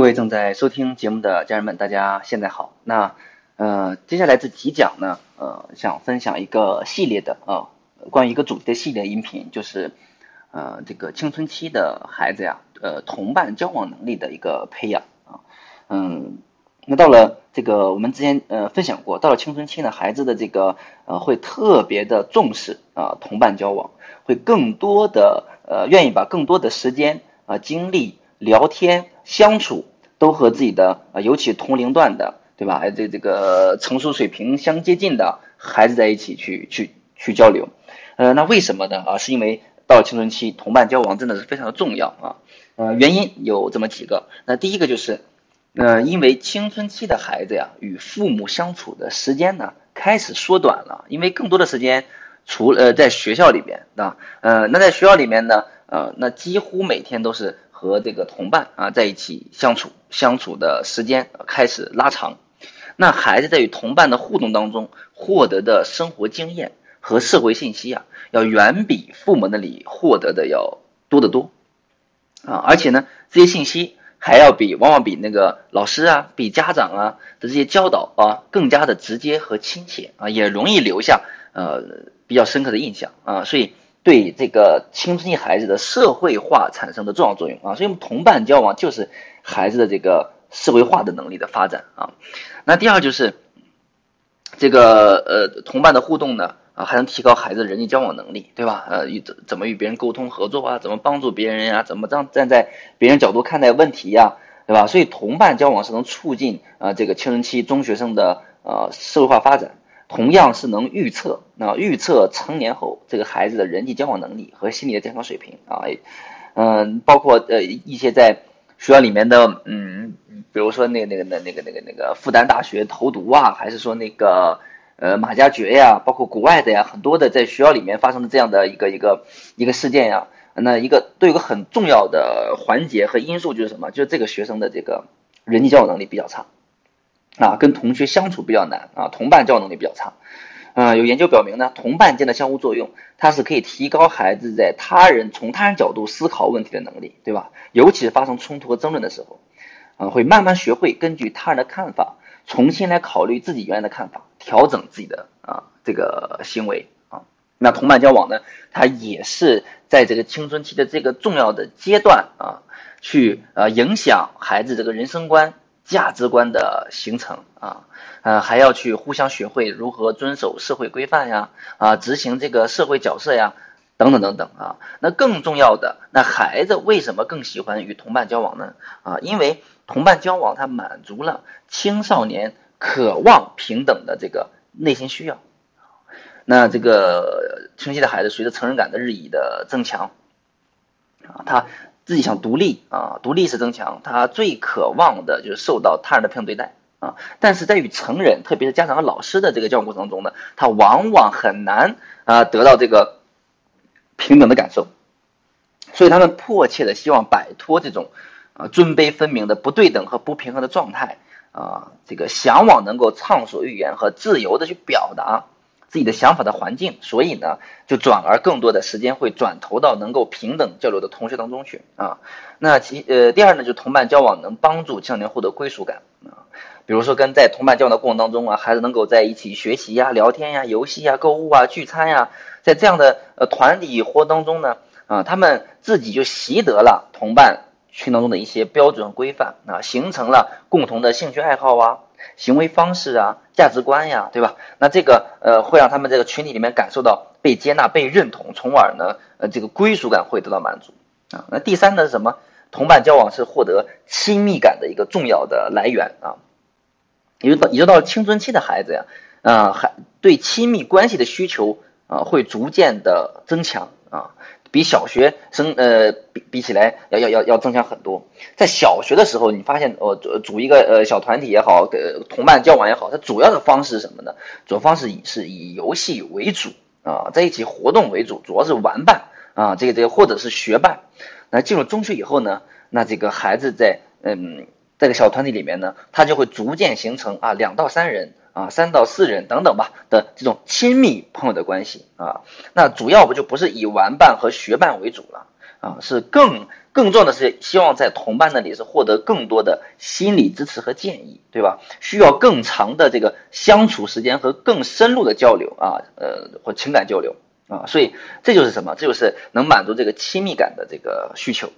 各位正在收听节目的家人们，大家现在好。那呃，接下来这几讲呢，呃，想分享一个系列的啊，关于一个主题的系列音频，就是呃，这个青春期的孩子呀，呃，同伴交往能力的一个培养啊。嗯，那到了这个我们之前呃分享过，到了青春期呢，孩子的这个呃会特别的重视啊同伴交往，会更多的呃愿意把更多的时间啊精力。聊天相处都和自己的啊，尤其同龄段的，对吧？这这个成熟水平相接近的孩子在一起去去去交流，呃，那为什么呢？啊，是因为到了青春期，同伴交往真的是非常的重要啊。呃，原因有这么几个。那第一个就是，呃，因为青春期的孩子呀，与父母相处的时间呢开始缩短了，因为更多的时间除了在学校里边啊，呃，那在学校里面呢，呃，那几乎每天都是。和这个同伴啊在一起相处，相处的时间开始拉长，那孩子在与同伴的互动当中获得的生活经验和社会信息啊，要远比父母那里获得的要多得多啊，而且呢，这些信息还要比往往比那个老师啊、比家长啊的这些教导啊更加的直接和亲切啊，也容易留下呃比较深刻的印象啊，所以。对这个青春期孩子的社会化产生的重要作用啊，所以我们同伴交往就是孩子的这个社会化的能力的发展啊。那第二就是这个呃同伴的互动呢啊，还能提高孩子人际交往能力，对吧？呃与，怎怎么与别人沟通合作啊？怎么帮助别人呀？怎么站站在别人角度看待问题呀？对吧？所以同伴交往是能促进啊这个青春期中学生的呃社会化发展。同样是能预测，那预测成年后这个孩子的人际交往能力和心理的健康水平啊，嗯，包括呃一些在学校里面的，嗯，比如说那那个那那个那个那个复旦大学投毒啊，还是说那个呃马加爵呀，包括国外的呀，很多的在学校里面发生的这样的一个一个一个事件呀，那一个都有个很重要的环节和因素就是什么？就是这个学生的这个人际交往能力比较差。啊，跟同学相处比较难啊，同伴交往能力比较差。啊，有研究表明呢，同伴间的相互作用，它是可以提高孩子在他人从他人角度思考问题的能力，对吧？尤其是发生冲突和争论的时候，啊，会慢慢学会根据他人的看法，重新来考虑自己原来的看法，调整自己的啊这个行为啊。那同伴交往呢，它也是在这个青春期的这个重要的阶段啊，去呃影响孩子这个人生观。价值观的形成啊，呃，还要去互相学会如何遵守社会规范呀，啊，执行这个社会角色呀，等等等等啊。那更重要的，那孩子为什么更喜欢与同伴交往呢？啊，因为同伴交往它满足了青少年渴望平等的这个内心需要。那这个青春期的孩子随着成人感的日益的增强，啊，他。自己想独立啊，独立是增强，他最渴望的就是受到他人的平等对待啊。但是在与成人，特别是家长和老师的这个交往过程中呢，他往往很难啊得到这个平等的感受，所以他们迫切的希望摆脱这种啊尊卑分明的不对等和不平衡的状态啊，这个向往能够畅所欲言和自由的去表达。自己的想法的环境，所以呢，就转而更多的时间会转投到能够平等交流的同学当中去啊。那其呃，第二呢，就同伴交往能帮助青少年获得归属感啊。比如说跟在同伴交往的过程当中啊，孩子能够在一起学习呀、聊天呀、游戏呀、购物啊、聚餐呀，在这样的呃团体活动当中呢，啊，他们自己就习得了同伴群当中的一些标准规范啊，形成了共同的兴趣爱好啊。行为方式啊，价值观呀，对吧？那这个呃，会让他们这个群体里面感受到被接纳、被认同，从而呢，呃，这个归属感会得到满足啊。那第三呢是什么？同伴交往是获得亲密感的一个重要的来源啊。也就到，也就到青春期的孩子呀，啊，还对亲密关系的需求啊，会逐渐的增强啊。比小学生呃比比起来要要要要增强很多。在小学的时候，你发现呃组组一个呃小团体也好，呃同伴交往也好，它主要的方式是什么呢？主要方式以是以游戏为主啊，在一起活动为主，主要是玩伴啊，这个这个或者是学伴。那进入中学以后呢，那这个孩子在嗯这个小团体里面呢，他就会逐渐形成啊两到三人。啊，三到四人等等吧的这种亲密朋友的关系啊，那主要不就不是以玩伴和学伴为主了啊，是更更重要的是希望在同伴那里是获得更多的心理支持和建议，对吧？需要更长的这个相处时间和更深入的交流啊，呃，或情感交流啊，所以这就是什么？这就是能满足这个亲密感的这个需求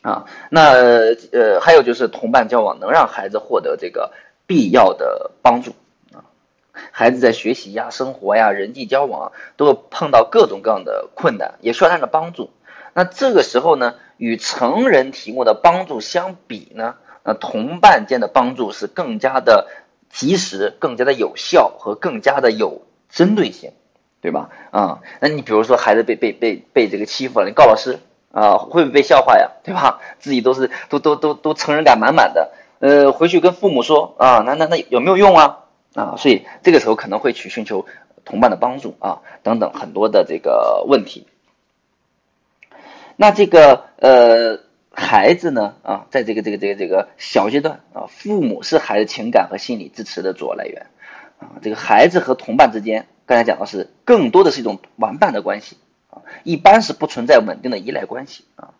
啊。那呃，还有就是同伴交往能让孩子获得这个必要的帮助啊。孩子在学习呀、生活呀、人际交往都会碰到各种各样的困难，也需要他的帮助。那这个时候呢，与成人提供的帮助相比呢，那同伴间的帮助是更加的及时、更加的有效和更加的有针对性，对吧？啊，那你比如说孩子被被被被这个欺负了，你告老师啊，会不会被笑话呀？对吧？自己都是都都都都成人感满满的，呃，回去跟父母说啊，那那那有没有用啊？啊，所以这个时候可能会去寻求同伴的帮助啊，等等很多的这个问题。那这个呃孩子呢啊，在这个这个这个这个小阶段啊，父母是孩子情感和心理支持的主要来源啊。这个孩子和同伴之间，刚才讲的是更多的是一种玩伴的关系啊，一般是不存在稳定的依赖关系啊。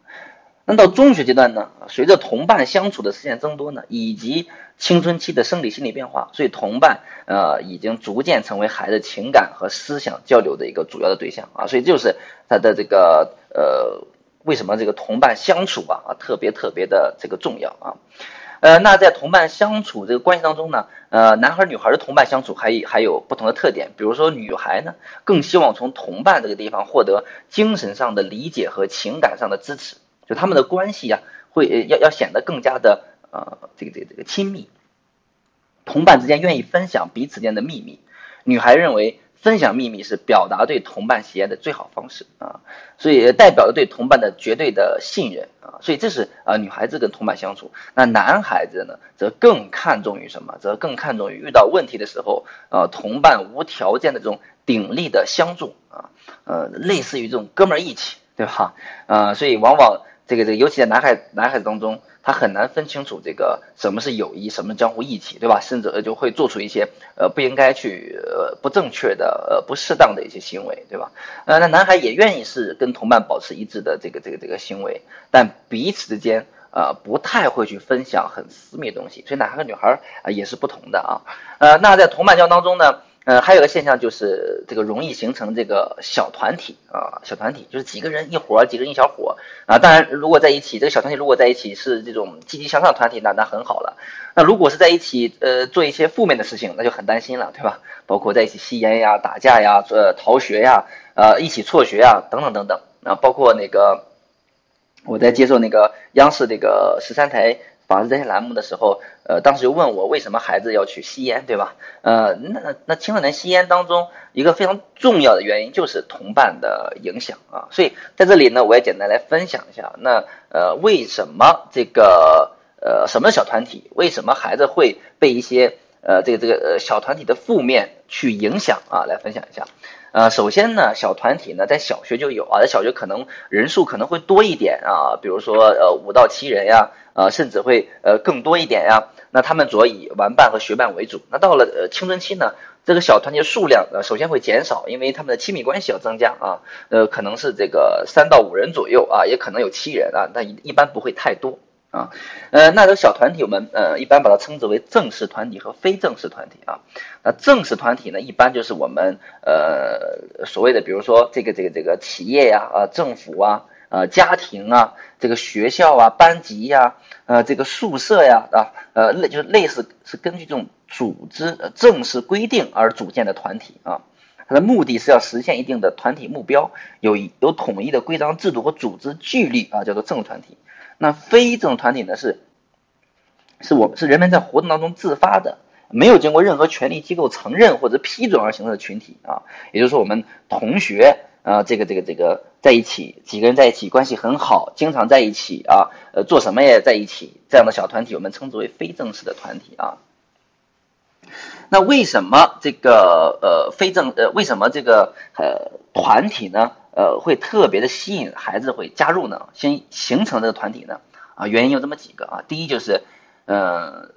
那到中学阶段呢？随着同伴相处的时间增多呢，以及青春期的生理心理变化，所以同伴呃已经逐渐成为孩子情感和思想交流的一个主要的对象啊。所以就是他的这个呃为什么这个同伴相处啊啊特别特别的这个重要啊？呃，那在同伴相处这个关系当中呢，呃，男孩女孩的同伴相处还还有不同的特点，比如说女孩呢更希望从同伴这个地方获得精神上的理解和情感上的支持。就他们的关系呀，会要要显得更加的呃这个这个这个亲密，同伴之间愿意分享彼此间的秘密。女孩认为分享秘密是表达对同伴喜爱的最好方式啊，所以代表了对同伴的绝对的信任啊，所以这是啊女孩子跟同伴相处。那男孩子呢，则更看重于什么？则更看重于遇到问题的时候啊，同伴无条件的这种鼎力的相助啊，呃，类似于这种哥们儿义气，对吧？啊，所以往往。这个这个，尤其在男孩男孩子当中，他很难分清楚这个什么是友谊，什么江湖义气，对吧？甚至呃就会做出一些呃不应该去呃不正确的呃不适当的一些行为，对吧？呃，那男孩也愿意是跟同伴保持一致的这个这个这个行为，但彼此之间呃不太会去分享很私密的东西，所以男孩和女孩啊也是不同的啊。呃，那在同伴交当中呢？呃，还有个现象就是这个容易形成这个小团体啊，小团体就是几个人一伙，几个人一小伙啊。当然，如果在一起，这个小团体如果在一起是这种积极向上团体，那那很好了。那如果是在一起呃做一些负面的事情，那就很担心了，对吧？包括在一起吸烟呀、打架呀、呃逃学呀、呃一起辍学呀等等等等啊，包括那个我在接受那个央视这个十三台。法制这些栏目的时候，呃，当时就问我为什么孩子要去吸烟，对吧？呃，那那青少年吸烟当中一个非常重要的原因就是同伴的影响啊，所以在这里呢，我也简单来分享一下，那呃，为什么这个呃什么小团体，为什么孩子会被一些呃这个这个呃小团体的负面去影响啊？来分享一下。呃，首先呢，小团体呢在小学就有啊，在小学可能人数可能会多一点啊，比如说呃五到七人呀，呃甚至会呃更多一点呀。那他们主要以玩伴和学伴为主。那到了呃青春期呢，这个小团体数量呃首先会减少，因为他们的亲密关系要增加啊，呃可能是这个三到五人左右啊，也可能有七人啊，但一一般不会太多。啊，呃，那种小团体我们呃一般把它称之为正式团体和非正式团体啊。那正式团体呢，一般就是我们呃所谓的，比如说这个这个这个企业呀啊，政府啊啊，家庭啊，这个学校啊，班级呀，呃，这个宿舍呀啊，呃类就是类似是根据这种组织正式规定而组建的团体啊。它的目的是要实现一定的团体目标，有有统一的规章制度和组织纪律啊，叫做正团体。那非这种团体呢？是，是我们是人们在活动当中自发的，没有经过任何权力机构承认或者批准而形成的群体啊。也就是说，我们同学啊，这个这个这个在一起，几个人在一起，关系很好，经常在一起啊，呃，做什么也在一起，这样的小团体我们称之为非正式的团体啊。那为什么这个呃非正呃为什么这个呃团体呢？呃，会特别的吸引孩子会加入呢？先形成这个团体呢？啊，原因有这么几个啊。第一就是，呃，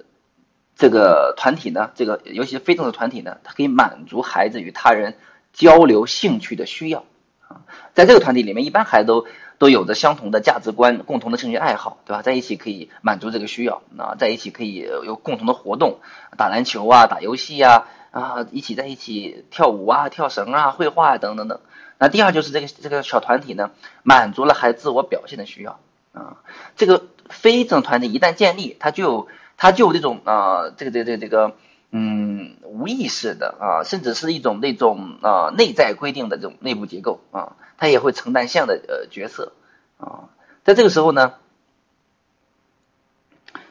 这个团体呢，这个尤其是非正式团体呢，它可以满足孩子与他人交流兴趣的需要啊。在这个团体里面，一般孩子都都有着相同的价值观、共同的兴趣爱好，对吧？在一起可以满足这个需要啊，在一起可以有共同的活动，打篮球啊，打游戏啊，啊，一起在一起跳舞啊、跳绳啊、绘画啊等等等。那第二就是这个这个小团体呢，满足了孩子自我表现的需要啊。这个非正团体一旦建立，它就有它就有这种啊，这个这个这个这个。嗯，无意识的啊，甚至是一种那种啊内在规定的这种内部结构啊，他也会承担相的呃角色啊，在这个时候呢，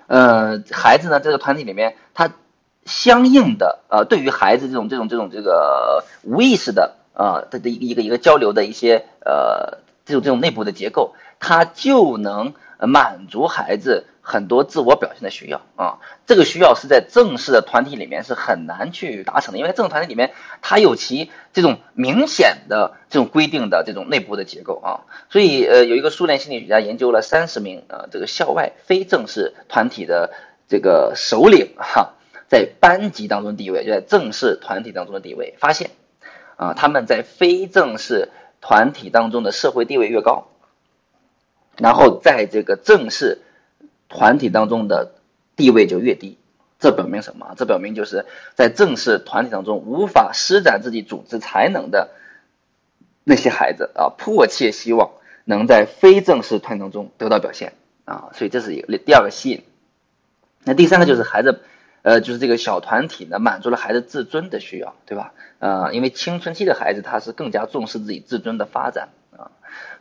呃，孩子呢这个团体里面，他相应的呃对于孩子这种这种这种这个无意识的啊的的一个一个交流的一些呃这种这种内部的结构，他就能满足孩子。很多自我表现的需要啊，这个需要是在正式的团体里面是很难去达成的，因为正式团体里面它有其这种明显的这种规定的这种内部的结构啊，所以呃有一个苏联心理学家研究了三十名啊这个校外非正式团体的这个首领哈，在班级当中地位就在正式团体当中的地位，发现啊他们在非正式团体当中的社会地位越高，然后在这个正式。团体当中的地位就越低，这表明什么？这表明就是在正式团体当中无法施展自己组织才能的那些孩子啊，迫切希望能在非正式团体当中得到表现啊，所以这是一个第二个吸引。那第三个就是孩子，呃，就是这个小团体呢，满足了孩子自尊的需要，对吧？呃，因为青春期的孩子他是更加重视自己自尊的发展，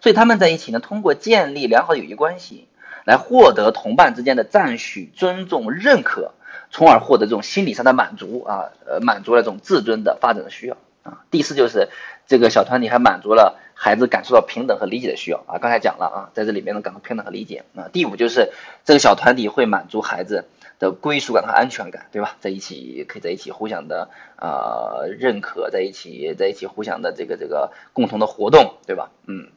所以他们在一起呢，通过建立良好的友谊关系。来获得同伴之间的赞许、尊重、认可，从而获得这种心理上的满足啊，呃，满足了这种自尊的发展的需要啊。第四就是这个小团体还满足了孩子感受到平等和理解的需要啊。刚才讲了啊，在这里面能感到平等和理解啊。第五就是这个小团体会满足孩子的归属感和安全感，对吧？在一起可以在一起互相的呃认可，在一起在一起互相的这个这个共同的活动，对吧？嗯。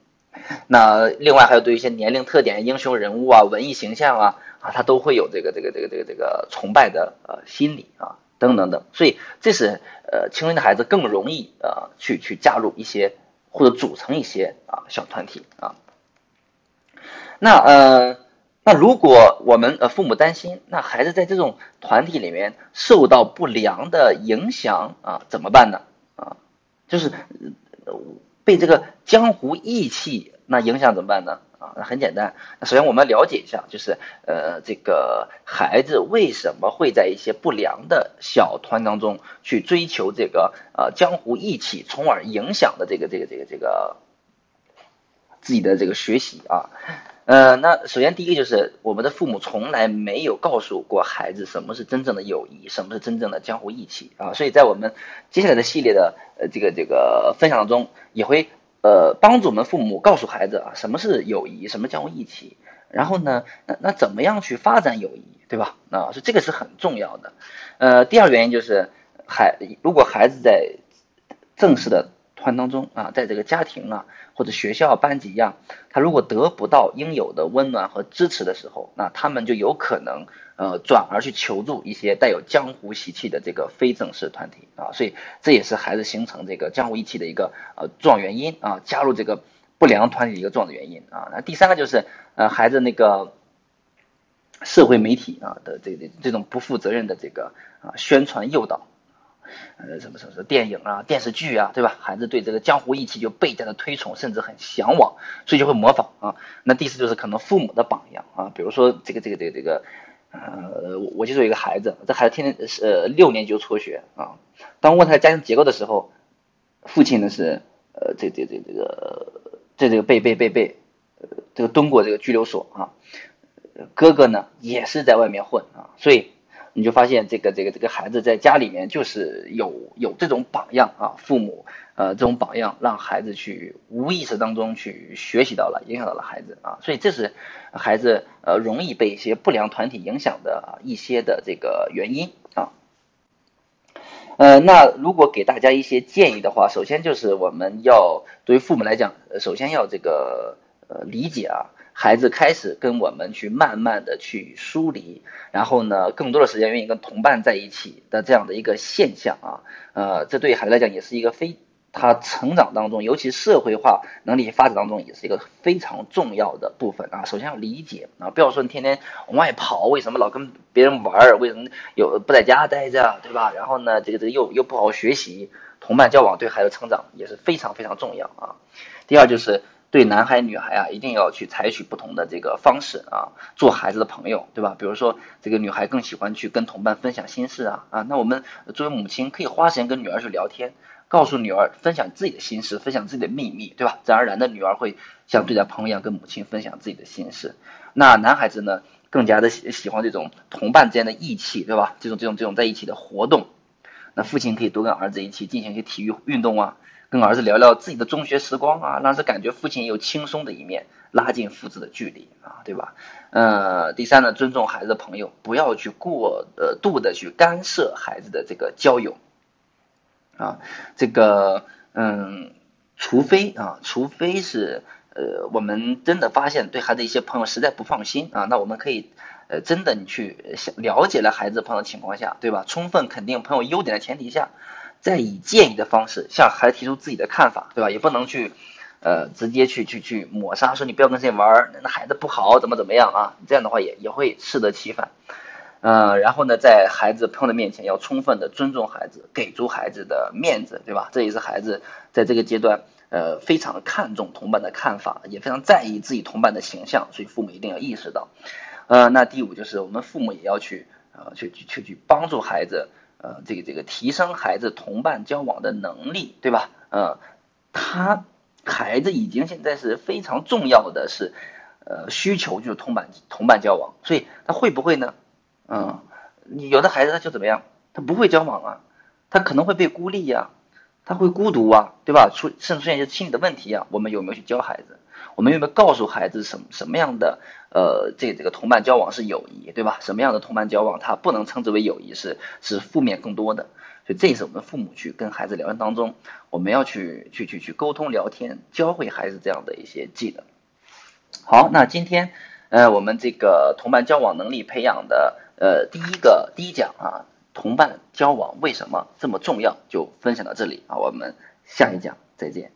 那另外还有对一些年龄特点、英雄人物啊、文艺形象啊啊，他都会有这个这个这个这个这个崇拜的呃心理啊等等等，所以这是呃青春的孩子更容易呃去去加入一些或者组成一些啊小团体啊。那呃那如果我们呃父母担心，那孩子在这种团体里面受到不良的影响啊怎么办呢？啊，就是。被这个江湖义气那影响怎么办呢？啊，那很简单。首先我们了解一下，就是呃，这个孩子为什么会在一些不良的小团当中去追求这个呃江湖义气，从而影响的这个这个这个这个自己的这个学习啊。呃，那首先第一个就是我们的父母从来没有告诉过孩子什么是真正的友谊，什么是真正的江湖义气啊，所以在我们接下来的系列的呃这个这个分享当中，也会呃帮助我们父母告诉孩子啊什么是友谊，什么江湖义气，然后呢，那那怎么样去发展友谊，对吧？啊，所以这个是很重要的。呃，第二原因就是孩如果孩子在正式的团当中啊，在这个家庭啊。或者学校班级一样，他如果得不到应有的温暖和支持的时候，那他们就有可能呃转而去求助一些带有江湖习气的这个非正式团体啊，所以这也是孩子形成这个江湖义气的一个呃重要原因啊，加入这个不良团体的一个重要原因啊。那第三个就是呃孩子那个社会媒体啊的这这这种不负责任的这个啊宣传诱导。呃，什么什么什么电影啊、电视剧啊，对吧？孩子对这个江湖义气就倍加的推崇，甚至很向往，所以就会模仿啊。那第四就是可能父母的榜样啊，比如说这个这个这个这个，呃，我就有一个孩子，这孩子天天是呃六年级就辍学啊。当问他家庭结构的时候，父亲呢是呃这这这这个这这个被被被被呃这个蹲过这个拘留所啊，哥哥呢也是在外面混啊，所以。你就发现这个这个这个孩子在家里面就是有有这种榜样啊，父母呃这种榜样让孩子去无意识当中去学习到了，影响到了孩子啊，所以这是孩子呃容易被一些不良团体影响的啊一些的这个原因啊。呃，那如果给大家一些建议的话，首先就是我们要对于父母来讲，首先要这个呃理解啊。孩子开始跟我们去慢慢的去疏离，然后呢，更多的时间愿意跟同伴在一起的这样的一个现象啊，呃，这对孩子来讲也是一个非他成长当中，尤其社会化能力发展当中，也是一个非常重要的部分啊。首先要理解啊，不要说你天天往外跑，为什么老跟别人玩儿？为什么有不在家待着，对吧？然后呢，这个这个又又不好好学习，同伴交往对孩子成长也是非常非常重要啊。第二就是对男孩女孩啊，一定要去采取不同的这个方式啊，做孩子的朋友，对吧？比如说这个女孩更喜欢去跟同伴分享心事啊啊，那我们作为母亲可以花时间跟女儿去聊天。告诉女儿分享自己的心事，分享自己的秘密，对吧？自然而然的，女儿会像对待朋友一样跟母亲分享自己的心事。那男孩子呢，更加的喜喜欢这种同伴之间的义气，对吧？这种这种这种在一起的活动。那父亲可以多跟儿子一起进行一些体育运动啊，跟儿子聊聊自己的中学时光啊，让他感觉父亲有轻松的一面，拉近父子的距离啊，对吧？呃，第三呢，尊重孩子的朋友，不要去过呃度的去干涉孩子的这个交友。啊，这个嗯，除非啊，除非是呃，我们真的发现对孩子一些朋友实在不放心啊，那我们可以呃，真的你去了解了孩子朋友的情况下，对吧？充分肯定朋友优点的前提下，再以建议的方式向孩子提出自己的看法，对吧？也不能去呃，直接去去去抹杀，说你不要跟谁玩儿，那孩子不好，怎么怎么样啊？这样的话也也会适得其反。嗯，然后呢，在孩子朋友的面前要充分的尊重孩子，给足孩子的面子，对吧？这也是孩子在这个阶段，呃，非常看重同伴的看法，也非常在意自己同伴的形象，所以父母一定要意识到。呃，那第五就是我们父母也要去，呃，去去去去帮助孩子，呃，这个这个提升孩子同伴交往的能力，对吧？呃，他孩子已经现在是非常重要的是，呃，需求就是同伴同伴交往，所以他会不会呢？嗯，你有的孩子他就怎么样，他不会交往啊，他可能会被孤立呀，他会孤独啊，对吧？出甚至出现一些心理的问题啊，我们有没有去教孩子？我们有没有告诉孩子什什么样的呃这这个同伴交往是友谊，对吧？什么样的同伴交往他不能称之为友谊，是是负面更多的。所以这也是我们父母去跟孩子聊天当中，我们要去去去去沟通聊天，教会孩子这样的一些技能。好，那今天呃我们这个同伴交往能力培养的。呃，第一个第一讲啊，同伴交往为什么这么重要，就分享到这里啊，我们下一讲再见。